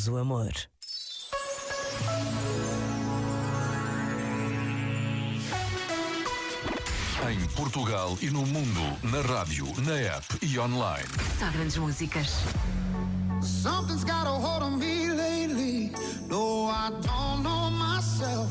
Vivemos o amor. Em Portugal e no mundo, na rádio, na app e online. Só grandes músicas. Something's got a hold on me lately. No, I don't know myself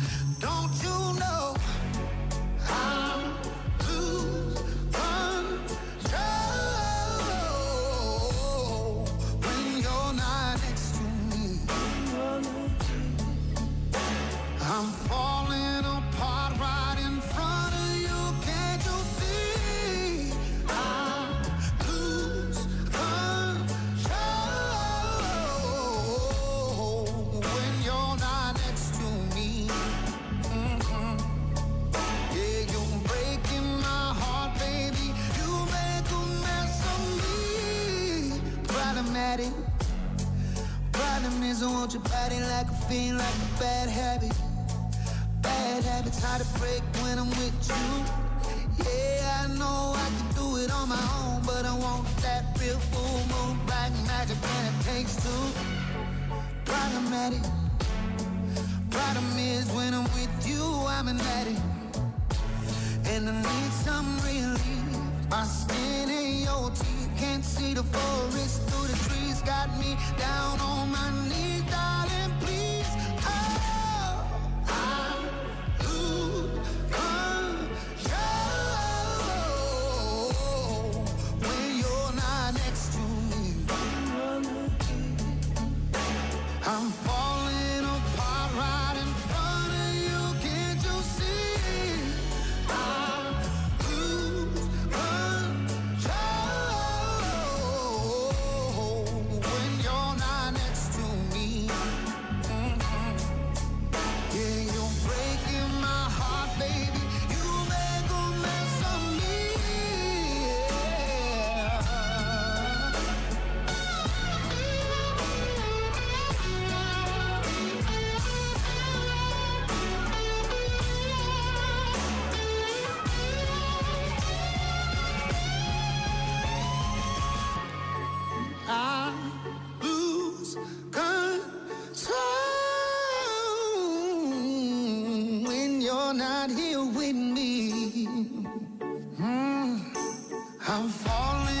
Problematic. Problem is, I want your body like a fiend, like a bad habit. Bad habits hard to break when I'm with you. Yeah, I know I can do it on my own, but I want that real full moon, black magic, and it takes two. Problematic. Problem is, when I'm with you, I'm an addict. And I need some relief. My skin Got me down on my knees, you're not here with me. Mm. I'm falling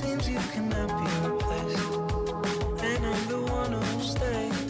Seems you cannot be replaced, and I'm the one who'll stay.